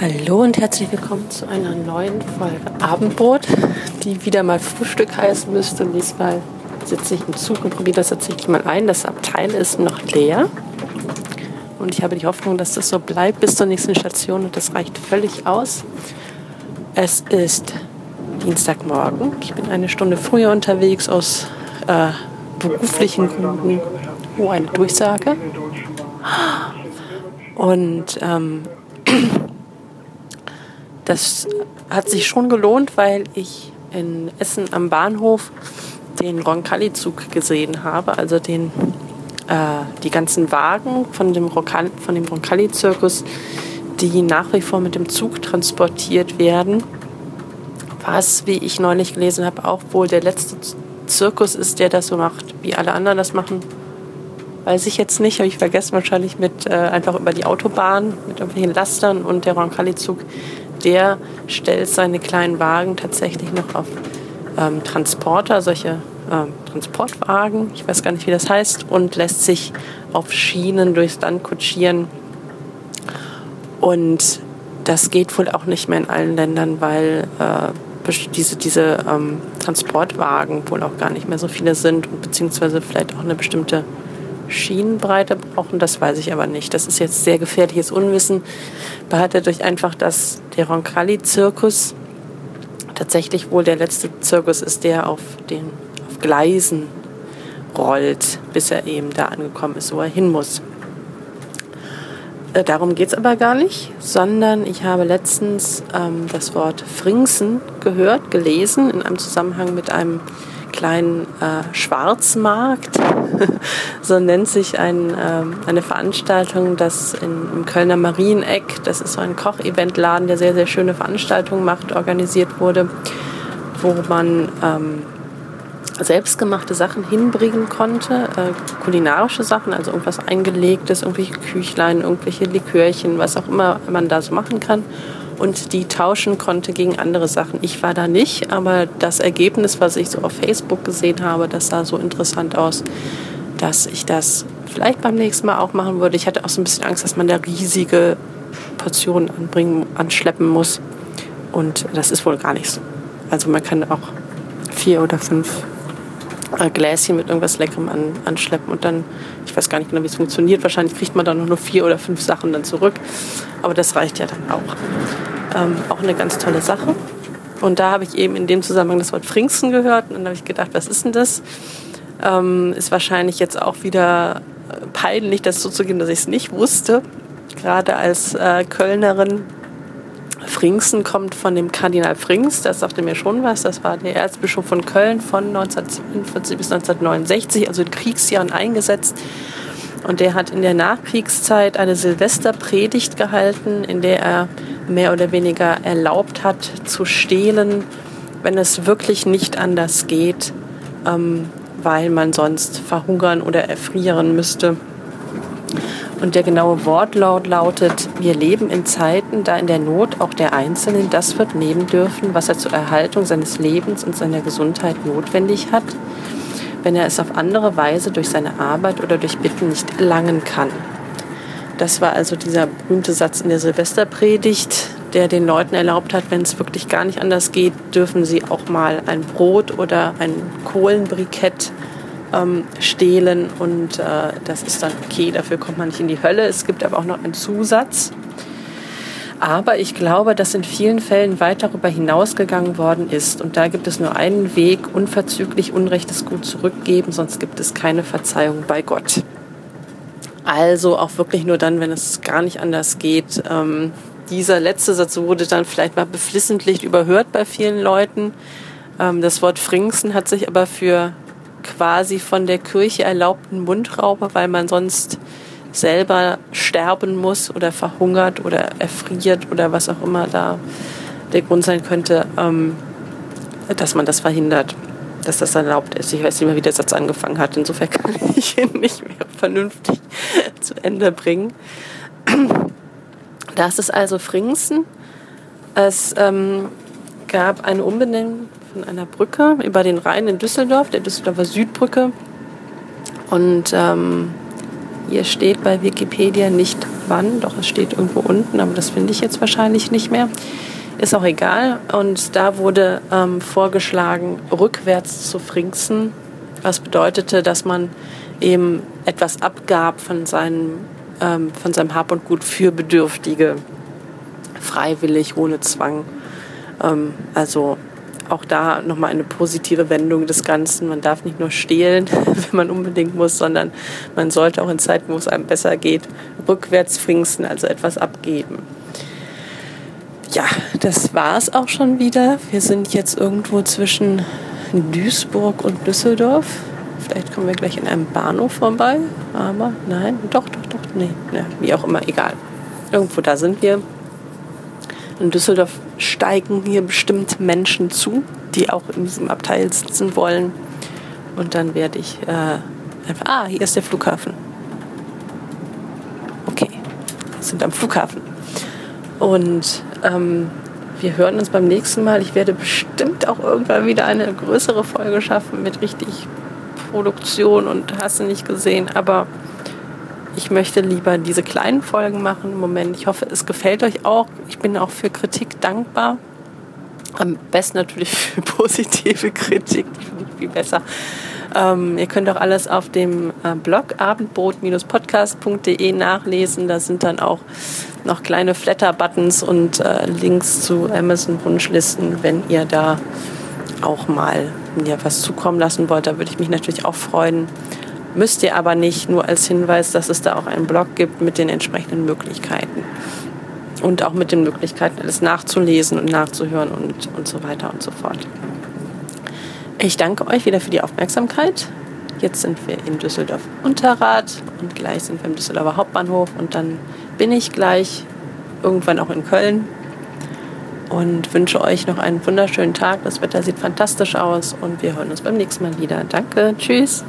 Hallo und herzlich willkommen zu einer neuen Folge Abendbrot, die wieder mal Frühstück heißen müsste. Und diesmal sitze ich im Zug und probiere das tatsächlich mal ein. Das Abteil ist noch leer. Und ich habe die Hoffnung, dass das so bleibt bis zur nächsten Station. Und das reicht völlig aus. Es ist Dienstagmorgen. Ich bin eine Stunde früher unterwegs aus äh, beruflichen Gründen. Oh, eine Durchsage. Und ähm, das hat sich schon gelohnt, weil ich in Essen am Bahnhof den Roncalli-Zug gesehen habe, also den, äh, die ganzen Wagen von dem, von dem Roncalli-Zirkus, die nach wie vor mit dem Zug transportiert werden. Was, wie ich neulich gelesen habe, auch wohl der letzte Zirkus ist, der das so macht, wie alle anderen das machen. Weiß ich jetzt nicht, habe ich vergessen, wahrscheinlich mit äh, einfach über die Autobahn, mit irgendwelchen Lastern und der Roncalli-Zug der stellt seine kleinen Wagen tatsächlich noch auf ähm, Transporter, solche ähm, Transportwagen, ich weiß gar nicht, wie das heißt, und lässt sich auf Schienen durchs Land kutschieren. Und das geht wohl auch nicht mehr in allen Ländern, weil äh, diese, diese ähm, Transportwagen wohl auch gar nicht mehr so viele sind beziehungsweise vielleicht auch eine bestimmte Schienenbreite brauchen, das weiß ich aber nicht. Das ist jetzt sehr gefährliches Unwissen. Behaltet euch einfach, dass der Roncalli-Zirkus tatsächlich wohl der letzte Zirkus ist, der auf den auf Gleisen rollt, bis er eben da angekommen ist, wo er hin muss. Äh, darum geht es aber gar nicht, sondern ich habe letztens ähm, das Wort Fringsen gehört, gelesen in einem Zusammenhang mit einem kleinen äh, Schwarzmarkt. so nennt sich ein, äh, eine Veranstaltung, das in, im Kölner Marieneck, das ist so ein Kocheventladen, der sehr, sehr schöne Veranstaltungen macht, organisiert wurde, wo man ähm, selbstgemachte Sachen hinbringen konnte, äh, kulinarische Sachen, also irgendwas eingelegtes, irgendwelche Küchlein, irgendwelche Likörchen, was auch immer man da so machen kann und die tauschen konnte gegen andere Sachen. Ich war da nicht, aber das Ergebnis, was ich so auf Facebook gesehen habe, das sah so interessant aus, dass ich das vielleicht beim nächsten Mal auch machen würde. Ich hatte auch so ein bisschen Angst, dass man da riesige Portionen anbringen, anschleppen muss. Und das ist wohl gar nicht so. Also man kann auch vier oder fünf Gläschen mit irgendwas Leckerem an, anschleppen und dann, ich weiß gar nicht genau, wie es funktioniert, wahrscheinlich kriegt man dann nur vier oder fünf Sachen dann zurück. Aber das reicht ja dann auch. Ähm, auch eine ganz tolle Sache. Und da habe ich eben in dem Zusammenhang das Wort Pfingsten gehört und dann habe ich gedacht, was ist denn das? Ähm, ist wahrscheinlich jetzt auch wieder äh, peinlich, das zuzugeben, dass ich es nicht wusste. Gerade als äh, Kölnerin Pfingsten kommt von dem Kardinal Frings, das sagte mir schon was. Das war der Erzbischof von Köln von 1942 bis 1969, also in Kriegsjahren eingesetzt. Und der hat in der Nachkriegszeit eine Silvesterpredigt gehalten, in der er mehr oder weniger erlaubt hat zu stehlen, wenn es wirklich nicht anders geht, ähm, weil man sonst verhungern oder erfrieren müsste. Und der genaue Wortlaut lautet, wir leben in Zeiten, da in der Not auch der Einzelne das wird nehmen dürfen, was er zur Erhaltung seines Lebens und seiner Gesundheit notwendig hat, wenn er es auf andere Weise durch seine Arbeit oder durch Bitten nicht erlangen kann. Das war also dieser berühmte Satz in der Silvesterpredigt, der den Leuten erlaubt hat, wenn es wirklich gar nicht anders geht, dürfen sie auch mal ein Brot oder ein Kohlenbrikett ähm, stehlen und äh, das ist dann okay, dafür kommt man nicht in die Hölle. Es gibt aber auch noch einen Zusatz. Aber ich glaube, dass in vielen Fällen weit darüber hinausgegangen worden ist. Und da gibt es nur einen Weg, unverzüglich Unrechtes gut zurückgeben, sonst gibt es keine Verzeihung bei Gott. Also auch wirklich nur dann, wenn es gar nicht anders geht. Ähm, dieser letzte Satz wurde dann vielleicht mal beflissentlich überhört bei vielen Leuten. Ähm, das Wort Fringsen hat sich aber für quasi von der Kirche erlaubten Mundraube, weil man sonst selber sterben muss oder verhungert oder erfriert oder was auch immer da der Grund sein könnte, ähm, dass man das verhindert, dass das erlaubt ist. Ich weiß nicht mehr, wie der Satz angefangen hat. Insofern kann ich ihn nicht mehr vernünftig zu Ende bringen. Das ist also Fringsen. Es ähm, gab eine Umbenennung von einer Brücke über den Rhein in Düsseldorf, der Düsseldorfer Südbrücke. Und ähm, Hier steht bei Wikipedia nicht wann, doch es steht irgendwo unten, aber das finde ich jetzt wahrscheinlich nicht mehr. Ist auch egal. Und da wurde ähm, vorgeschlagen, rückwärts zu fringsen, was bedeutete, dass man eben etwas abgab von seinem, ähm, von seinem Hab und Gut für Bedürftige, freiwillig, ohne Zwang. Ähm, also auch da nochmal eine positive Wendung des Ganzen. Man darf nicht nur stehlen, wenn man unbedingt muss, sondern man sollte auch in Zeiten, wo es einem besser geht, rückwärts pfingsten, also etwas abgeben. Ja, das war es auch schon wieder. Wir sind jetzt irgendwo zwischen Duisburg und Düsseldorf. Vielleicht kommen wir gleich in einem Bahnhof vorbei. Aber nein, doch, doch, doch, nee, ne, wie auch immer, egal. Irgendwo da sind wir. In Düsseldorf steigen hier bestimmt Menschen zu, die auch in diesem Abteil sitzen wollen. Und dann werde ich äh, einfach, ah, hier ist der Flughafen. Okay, wir sind am Flughafen. Und ähm, wir hören uns beim nächsten Mal. Ich werde bestimmt auch irgendwann wieder eine größere Folge schaffen mit richtig Produktion und hast du nicht gesehen. Aber ich möchte lieber diese kleinen Folgen machen im Moment. Ich hoffe, es gefällt euch auch. Ich bin auch für Kritik dankbar. Am besten natürlich für positive Kritik, die finde ich viel besser. Ähm, ihr könnt auch alles auf dem äh, Blog abendbrot-podcast.de nachlesen. Da sind dann auch noch kleine Flatter-Buttons und äh, Links zu Amazon-Wunschlisten, wenn ihr da auch mal mir was zukommen lassen wollt. Da würde ich mich natürlich auch freuen. Müsst ihr aber nicht, nur als Hinweis, dass es da auch einen Blog gibt mit den entsprechenden Möglichkeiten. Und auch mit den Möglichkeiten, alles nachzulesen und nachzuhören und, und so weiter und so fort. Ich danke euch wieder für die Aufmerksamkeit. Jetzt sind wir in Düsseldorf Unterrad und gleich sind wir im Düsseldorfer Hauptbahnhof und dann bin ich gleich irgendwann auch in Köln und wünsche euch noch einen wunderschönen Tag. Das Wetter sieht fantastisch aus und wir hören uns beim nächsten Mal wieder. Danke, tschüss.